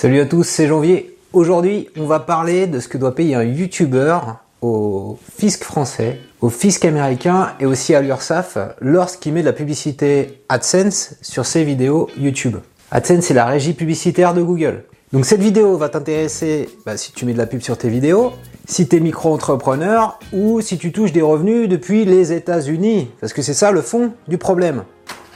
Salut à tous, c'est Janvier. Aujourd'hui, on va parler de ce que doit payer un YouTuber au fisc français, au fisc américain et aussi à l'URSSAF lorsqu'il met de la publicité AdSense sur ses vidéos YouTube. AdSense, c'est la régie publicitaire de Google. Donc cette vidéo va t'intéresser bah, si tu mets de la pub sur tes vidéos, si tu es micro-entrepreneur ou si tu touches des revenus depuis les États-Unis, parce que c'est ça le fond du problème.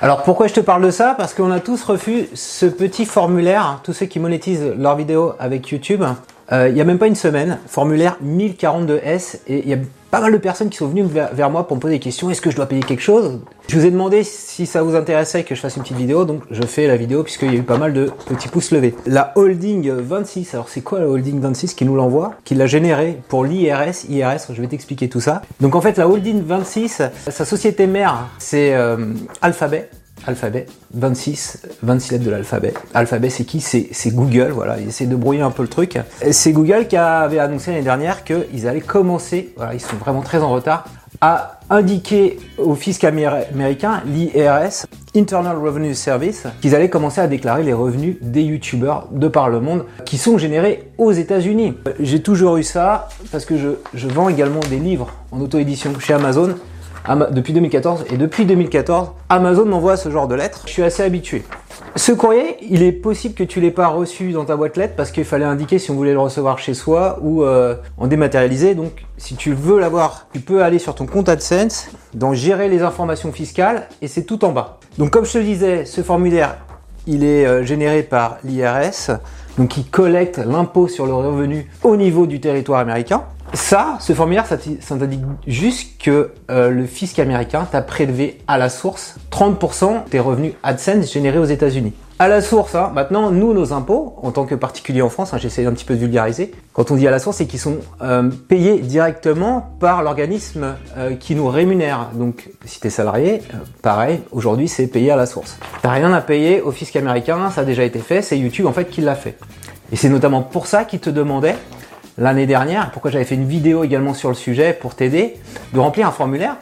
Alors pourquoi je te parle de ça? Parce qu'on a tous reçu ce petit formulaire, hein, tous ceux qui monétisent leurs vidéos avec YouTube, euh, il n'y a même pas une semaine, formulaire 1042S, et il y a pas mal de personnes qui sont venues vers, moi pour me poser des questions, est-ce que je dois payer quelque chose? Je vous ai demandé si ça vous intéressait que je fasse une petite vidéo, donc je fais la vidéo puisqu'il y a eu pas mal de petits pouces levés. La Holding 26, alors c'est quoi la Holding 26 qui nous l'envoie? Qui l'a généré pour l'IRS, IRS, je vais t'expliquer tout ça. Donc en fait la Holding 26, sa société mère c'est euh, Alphabet, alphabet, 26, 26 lettres de l'alphabet. Alphabet, c'est qui? C'est Google, voilà, il essaie de brouiller un peu le truc. C'est Google qui avait annoncé l'année dernière qu'ils allaient commencer, voilà, ils sont vraiment très en retard, à indiquer au fisc américain, l'IRS, Internal Revenue Service, qu'ils allaient commencer à déclarer les revenus des youtubeurs de par le monde qui sont générés aux États-Unis. J'ai toujours eu ça parce que je vends également des livres en auto-édition chez Amazon depuis 2014. Et depuis 2014, Amazon m'envoie ce genre de lettres. Je suis assez habitué. Ce courrier, il est possible que tu l'aies pas reçu dans ta boîte lettres parce qu'il fallait indiquer si on voulait le recevoir chez soi ou euh, en dématérialisé. Donc, si tu veux l'avoir, tu peux aller sur ton compte AdSense, dans gérer les informations fiscales et c'est tout en bas. Donc, comme je te disais, ce formulaire, il est euh, généré par l'IRS, donc qui collecte l'impôt sur le revenu au niveau du territoire américain. Ça, ce formulaire, ça t'indique juste que euh, le fisc américain t'a prélevé à la source 30% des revenus AdSense générés aux États-Unis. À la source, hein, maintenant, nous, nos impôts, en tant que particulier en France, hein, j'essaie un petit peu de vulgariser, quand on dit à la source, c'est qu'ils sont euh, payés directement par l'organisme euh, qui nous rémunère. Donc, si tu es salarié, pareil, aujourd'hui, c'est payé à la source. T'as rien à payer au fisc américain, ça a déjà été fait, c'est YouTube en fait qui l'a fait. Et c'est notamment pour ça qu'ils te demandaient l'année dernière, pourquoi j'avais fait une vidéo également sur le sujet pour t'aider, de remplir un formulaire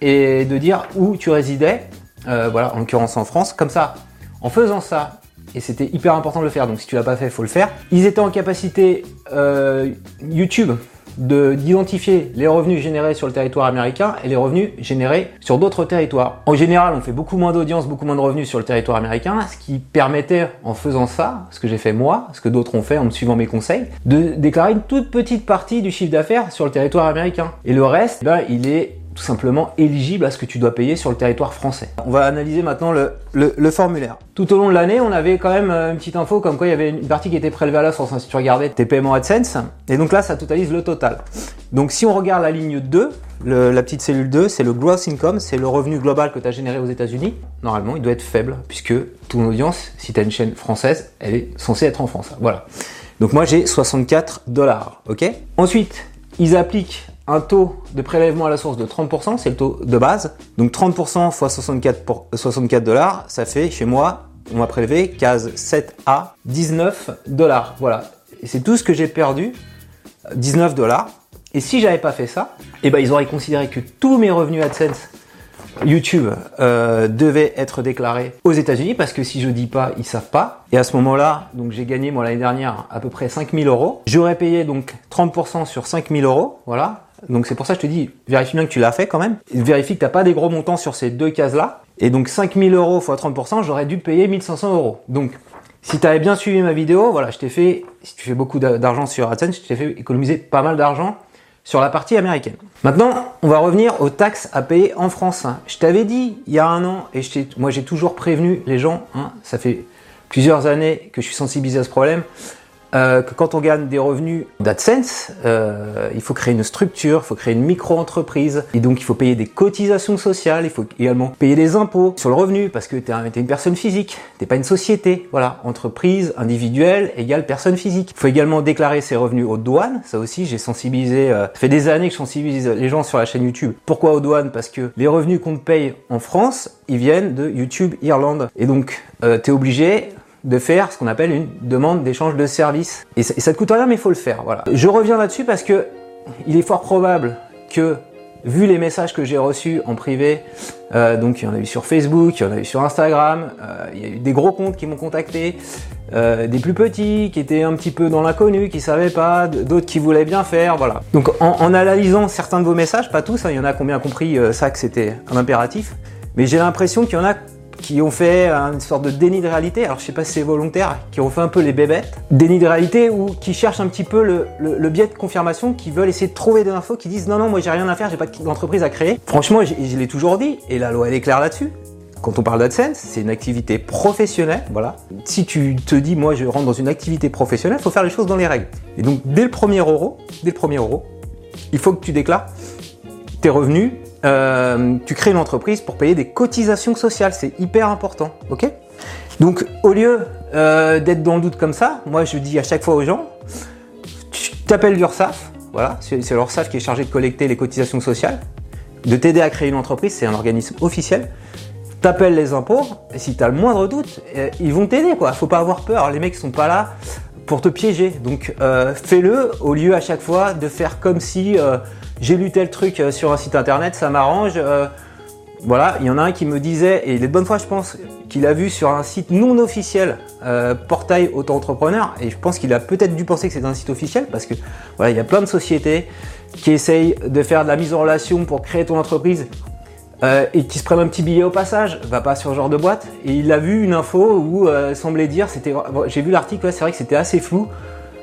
et de dire où tu résidais, euh, voilà, en l'occurrence en France, comme ça, en faisant ça, et c'était hyper important de le faire, donc si tu l'as pas fait, faut le faire. Ils étaient en capacité euh, YouTube d'identifier les revenus générés sur le territoire américain et les revenus générés sur d'autres territoires. En général, on fait beaucoup moins d'audience, beaucoup moins de revenus sur le territoire américain, ce qui permettait, en faisant ça, ce que j'ai fait moi, ce que d'autres ont fait en suivant mes conseils, de déclarer une toute petite partie du chiffre d'affaires sur le territoire américain. Et le reste, ben, il est tout simplement éligible à ce que tu dois payer sur le territoire français. On va analyser maintenant le, le, formulaire. Tout au long de l'année, on avait quand même euh, une petite info comme quoi il y avait une partie qui était prélevée à la source hein, si tu regardais tes paiements AdSense. Et donc là, ça totalise le total. Donc si on regarde la ligne 2, la petite cellule 2, c'est le gross income, c'est le revenu global que tu as généré aux États-Unis. Normalement, il doit être faible puisque ton audience, si tu as une chaîne française, elle est censée être en France. Voilà. Donc moi, j'ai 64 dollars. Ok? Ensuite, ils appliquent un taux de prélèvement à la source de 30%, c'est le taux de base. Donc 30% fois 64, pour, 64 dollars, ça fait chez moi, on m'a prélevé case 7A, 19 dollars. Voilà. C'est tout ce que j'ai perdu, 19 dollars. Et si j'avais pas fait ça, eh ben ils auraient considéré que tous mes revenus AdSense YouTube euh, devaient être déclarés aux États-Unis parce que si je dis pas, ils savent pas. Et à ce moment-là, donc j'ai gagné moi l'année dernière à peu près 5000 euros. J'aurais payé donc 30% sur 5000 euros, voilà. Donc c'est pour ça que je te dis, vérifie bien que tu l'as fait quand même. Vérifie que tu n'as pas des gros montants sur ces deux cases-là. Et donc 5000 euros x 30%, j'aurais dû payer 1500 euros. Donc si tu avais bien suivi ma vidéo, voilà, je t'ai fait, si tu fais beaucoup d'argent sur AdSense, je t'ai fait économiser pas mal d'argent sur la partie américaine. Maintenant, on va revenir aux taxes à payer en France. Je t'avais dit il y a un an, et moi j'ai toujours prévenu les gens, hein, ça fait plusieurs années que je suis sensibilisé à ce problème, euh, que quand on gagne des revenus d'AdSense, euh, il faut créer une structure, il faut créer une micro-entreprise, et donc il faut payer des cotisations sociales, il faut également payer des impôts sur le revenu, parce que tu es, une personne physique, t'es pas une société, voilà, entreprise, individuelle, égale personne physique. Il faut également déclarer ses revenus aux douanes, ça aussi j'ai sensibilisé, euh, ça fait des années que je sensibilise les gens sur la chaîne YouTube. Pourquoi aux douanes? Parce que les revenus qu'on te paye en France, ils viennent de YouTube Irlande, et donc euh, tu es obligé de faire ce qu'on appelle une demande d'échange de services. Et ça, et te coûte rien, mais il faut le faire. Je reviens là-dessus parce que il est fort probable que vu les messages que j'ai reçus en privé, euh, donc il y en a eu sur Facebook, il y en a eu sur Instagram, euh, il y a eu des gros comptes qui m'ont contacté, euh, des plus petits qui étaient un petit peu dans l'inconnu, qui savaient pas, d'autres qui voulaient bien faire, voilà. Donc en, analysant certains de vos messages, pas tous, hein, il y en a qui ont bien compris ça que c'était un impératif, mais j'ai l'impression qu'il y en a qui ont fait une sorte de déni de réalité, alors je sais pas si c'est volontaire, qui ont fait un peu les bébêtes, déni de réalité ou qui cherchent un petit peu le, biais de confirmation, qui veulent essayer de trouver des infos, qui disent non non moi j'ai rien à faire, j'ai pas d'entreprise à créer. Franchement je, l'ai toujours dit, et la loi elle est claire là-dessus. Quand on parle d'AdSense, c'est une activité professionnelle, voilà. Si tu te dis moi je rentre dans une activité professionnelle, faut faire les choses dans les règles. Et donc dès le premier euro, dès le premier euro, il faut que tu déclares tes revenus euh, tu crées une entreprise pour payer des cotisations sociales. C'est hyper important, ok? Donc, au lieu euh, d'être dans le doute comme ça, moi je dis à chaque fois aux gens, tu t'appelles l'URSSAF, voilà, c'est l'URSSAF qui est chargé de collecter les cotisations sociales, de t'aider à créer une entreprise, c'est un organisme officiel. T'appelles les impôts, et si tu as le moindre doute, euh, ils vont t'aider, quoi. Faut pas avoir peur, les mecs sont pas là pour te piéger. Donc, fais-le au lieu à chaque fois de faire comme si j'ai lu tel truc euh, sur un site internet, ça m'arrange. Euh, voilà, il y en a un qui me disait, et il est de bonne foi je pense, qu'il a vu sur un site non officiel, euh, portail auto-entrepreneur, et je pense qu'il a peut-être dû penser que c'est un site officiel, parce que voilà, il y a plein de sociétés qui essayent de faire de la mise en relation pour créer ton entreprise, et qui se prennent un petit billet au passage, va pas sur ce genre de boîte, et il a vu une info où semblait dire, c'était, j'ai vu l'article, c'est vrai que c'était assez flou,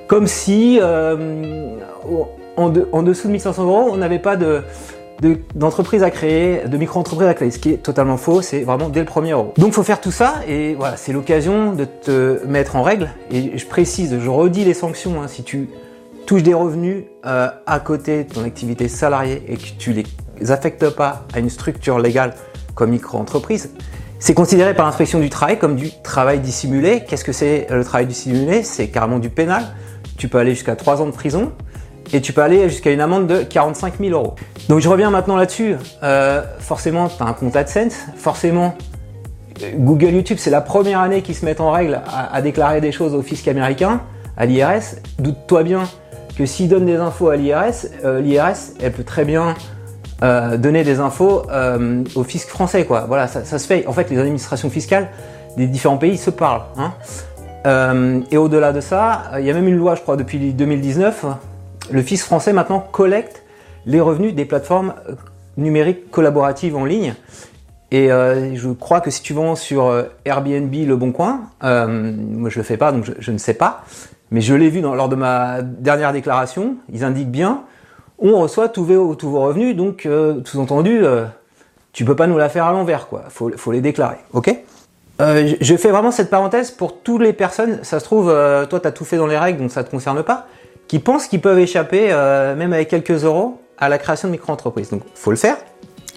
comme si en, dessous de 1500 euros, on n'avait pas de, d'entreprise à créer, de micro-entreprise à créer, ce qui est totalement faux, c'est vraiment dès le premier euro. Donc faut faire tout ça et voilà, c'est l'occasion de te mettre en règle et je précise, je redis les sanctions hein, si tu touches des revenus euh, à côté de ton activité salariée et que tu les affectes pas à une structure légale comme micro-entreprise, c'est considéré par l'inspection du travail comme du travail dissimulé. Qu'est-ce que c'est le travail dissimulé? C'est carrément du pénal. Tu peux aller jusqu'à 3 ans de prison et tu peux aller jusqu'à une amende de 45 000 euros. Donc je reviens maintenant là-dessus. Euh, forcément, tu as un compte AdSense. Forcément, Google YouTube, c'est la première année qu'ils se mettent en règle à, déclarer des choses au fisc américain, à l'IRS. Doute-toi bien que s'ils donnent des infos à l'IRS, euh, l'IRS, elle peut très bien euh, donner des infos au fisc français. Voilà, ça, se fait. En fait, les administrations fiscales des différents pays se parlent. Hein. et au-delà de ça, il y a même une loi, je crois, depuis 2019 le fisc français maintenant collecte les revenus des plateformes euh, numériques collaboratives en ligne. Et euh, je crois que si tu vends sur euh, Airbnb Le Bon Coin, moi je le fais pas donc je, ne sais pas, mais je l'ai vu lors de ma dernière déclaration, ils indiquent bien, on reçoit tous vos, revenus, donc tout entendu, tu peux pas nous la faire à l'envers, quoi. Faut, faut les déclarer, ok? Je fais vraiment cette parenthèse pour toutes les personnes. Ça se trouve, toi tu as tout fait dans les règles, donc ça te concerne pas qui pensent qu'ils peuvent échapper, euh, même avec quelques euros, à la création de micro-entreprises. Donc, faut le faire.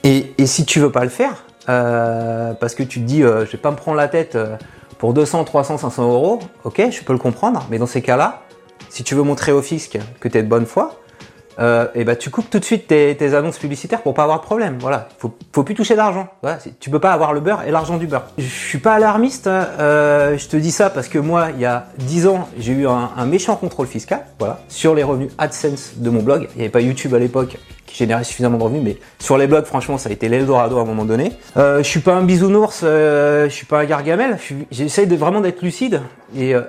Et, si tu veux pas le faire, euh, parce que tu te dis, euh, je vais pas me prendre la tête euh, pour 200, 300, 500 euros, ok, je peux le comprendre. Mais dans ces cas-là, si tu veux montrer au fisc que tu es de bonne foi, euh, et bah tu coupes tout de suite tes, tes, annonces publicitaires pour pas avoir de problème. Voilà, faut, faut plus toucher d'argent. Voilà, tu peux pas avoir le beurre et l'argent du beurre. Je suis pas alarmiste. Hein. Euh, je te dis ça parce que moi, il y a 10 ans, j'ai eu un, un, méchant contrôle fiscal. Voilà, sur les revenus AdSense de mon blog. Il n'y avait pas YouTube à l'époque qui générait suffisamment de revenus, mais sur les blogs, franchement, ça a été l'Eldorado à un moment donné. Euh, je suis pas un bisounours, euh, je suis pas un gargamel. J'essaye de vraiment d'être lucide. Et euh,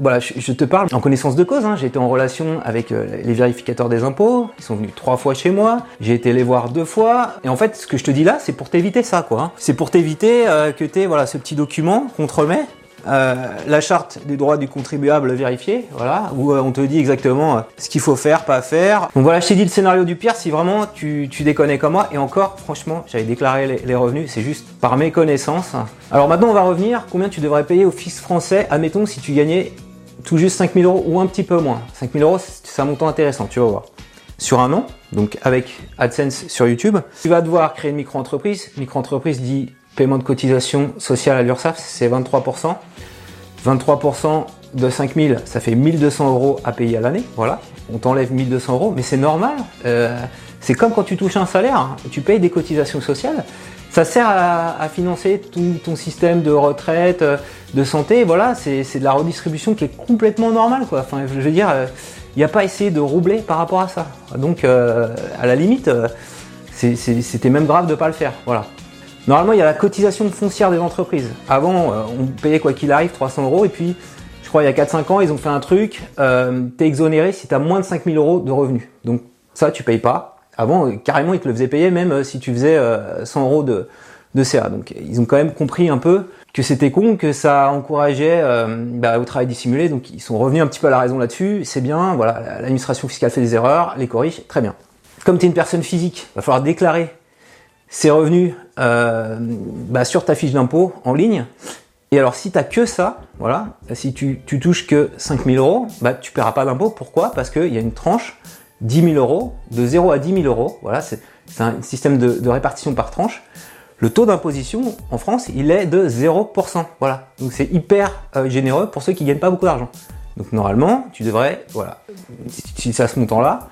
voilà, je, te parle en connaissance de cause. Hein. J'ai été en relation avec euh, les vérificateurs des impôts. Ils sont venus trois fois chez moi. J'ai été les voir deux fois. Et en fait, ce que je te dis là, c'est pour t'éviter ça, quoi. Hein. C'est pour t'éviter euh, que tu voilà ce petit document qu'on te remet euh, la charte des droits du contribuable vérifié, voilà, où euh, on te dit exactement euh, ce qu'il faut faire, pas faire. Donc voilà, je t'ai dit le scénario du pire si vraiment tu, tu déconnais comme moi. Et encore, franchement, j'avais déclaré les, revenus, c'est juste par mes connaissances. Alors maintenant, on va revenir. Combien tu devrais payer au fisc français Admettons si tu gagnais tout juste 5000 euros ou un petit peu moins? 5000 euros, c'est un montant intéressant, tu vas voir. Sur un an, donc avec AdSense sur YouTube, tu vas devoir créer une micro-entreprise. Micro-entreprise dit paiement de cotisation sociale à l'URSSAF, c'est 23%. 23% de 5000, ça fait 1200 euros à payer à l'année. Voilà, on t'enlève 1200 euros, mais c'est normal. Euh, c'est comme quand tu touches un salaire, hein. tu payes des cotisations sociales. Ça sert à, financer tout ton système de retraite, de santé. Voilà, c'est de la redistribution qui est complètement normale. Enfin, je veux dire, il n'y a pas essayé de roubler par rapport à ça. Donc, euh, à la limite, C'était même grave de pas le faire. Voilà. Normalement, il y a la cotisation foncière des entreprises. Avant, euh, on payait quoi qu'il arrive 300 euros et puis, je crois, il y a 4-5 ans, ils ont fait un truc, euh, t'es exonéré si tu as moins de 5000 euros de revenus. Donc ça, tu payes pas. Avant, carrément, ils te le faisaient payer même euh, si tu faisais 100 euros de, de CA. Donc ils ont quand même compris un peu que c'était con, que ça encourageait bah, au travail dissimulé. Donc ils sont revenus un petit peu à la raison là-dessus. C'est bien, voilà, l'administration fiscale fait des erreurs, les corrige, très bien. Comme tu es une personne physique, va falloir déclarer ses revenus euh, bah, sur ta fiche d'impôt en ligne. Et alors si tu que ça, voilà, si tu, tu touches que 5000 euros, bah, tu paieras pas d'impôt. Pourquoi? Parce qu'il y a une tranche 10 000 euros, de 0 à 10 000 euros. Voilà, c'est un système de, répartition par tranche. Le taux d'imposition en France, il est de 0%. Voilà, donc c'est hyper euh, généreux pour ceux qui gagnent pas beaucoup d'argent. Donc normalement, tu devrais, voilà, si c'est à ce montant-là,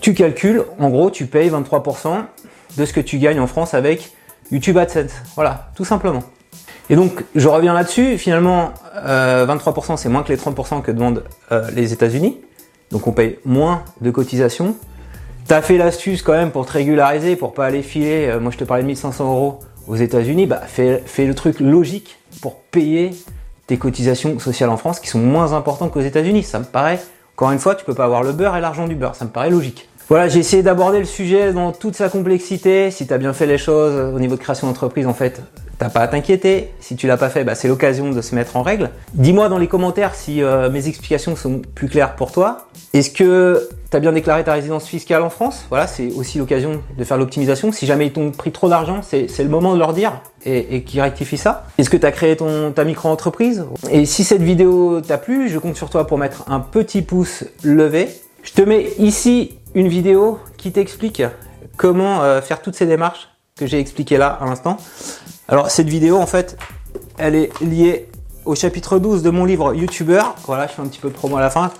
tu calcules, en gros, tu payes 23% de ce que tu gagnes en France avec YouTube AdSense. Voilà, tout simplement. Et donc, je reviens là-dessus. Finalement, 23% euh, c'est moins que les 30% que demandent euh, les États-Unis. Donc, on paye moins de cotisations. T'as fait l'astuce quand même pour te régulariser, pour pas aller filer. Euh, moi, je te parlais de 1500 euros aux États-Unis. Bah, fais, le truc logique pour payer tes cotisations sociales en France qui sont moins importantes qu'aux États-Unis. Ça me paraît, encore une fois, tu peux pas avoir le beurre et l'argent du beurre. Ça me paraît logique. Voilà, j'ai essayé d'aborder le sujet dans toute sa complexité. Si tu as bien fait les choses au niveau de création d'entreprise, en fait, t'as pas à t'inquiéter. Si tu l'as pas fait, bah, c'est l'occasion de se mettre en règle. Dis-moi dans les commentaires si euh, mes explications sont plus claires pour toi. Est-ce que tu as bien déclaré ta résidence fiscale en France? Voilà, c'est aussi l'occasion de faire l'optimisation. Si jamais ils t'ont pris trop d'argent, c'est le moment de leur dire et, et qu'ils rectifient ça. Est-ce que tu as créé ton, ta micro-entreprise? Et si cette vidéo t'a plu, je compte sur toi pour mettre un petit pouce levé. Je te mets ici une vidéo qui t'explique comment euh, faire toutes ces démarches que j'ai expliquées là à l'instant. Alors cette vidéo en fait, elle est liée au chapitre 12 de mon livre YouTuber. Voilà, je fais un petit peu de promo à la fin.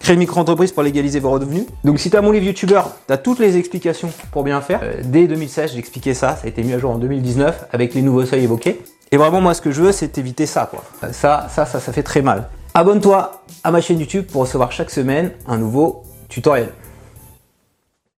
Créer une micro-entreprise pour légaliser vos revenus. Donc si tu as mon livre YouTuber, tu as toutes les explications pour bien faire. Euh, dès 2016, j'expliquais ça, ça a été mis à jour en 2019 avec les nouveaux seuils évoqués. Et vraiment moi ce que je veux c'est éviter ça quoi. Ça, ça, ça, ça fait très mal. Abonne-toi à ma chaîne YouTube pour recevoir chaque semaine un nouveau tutoriel.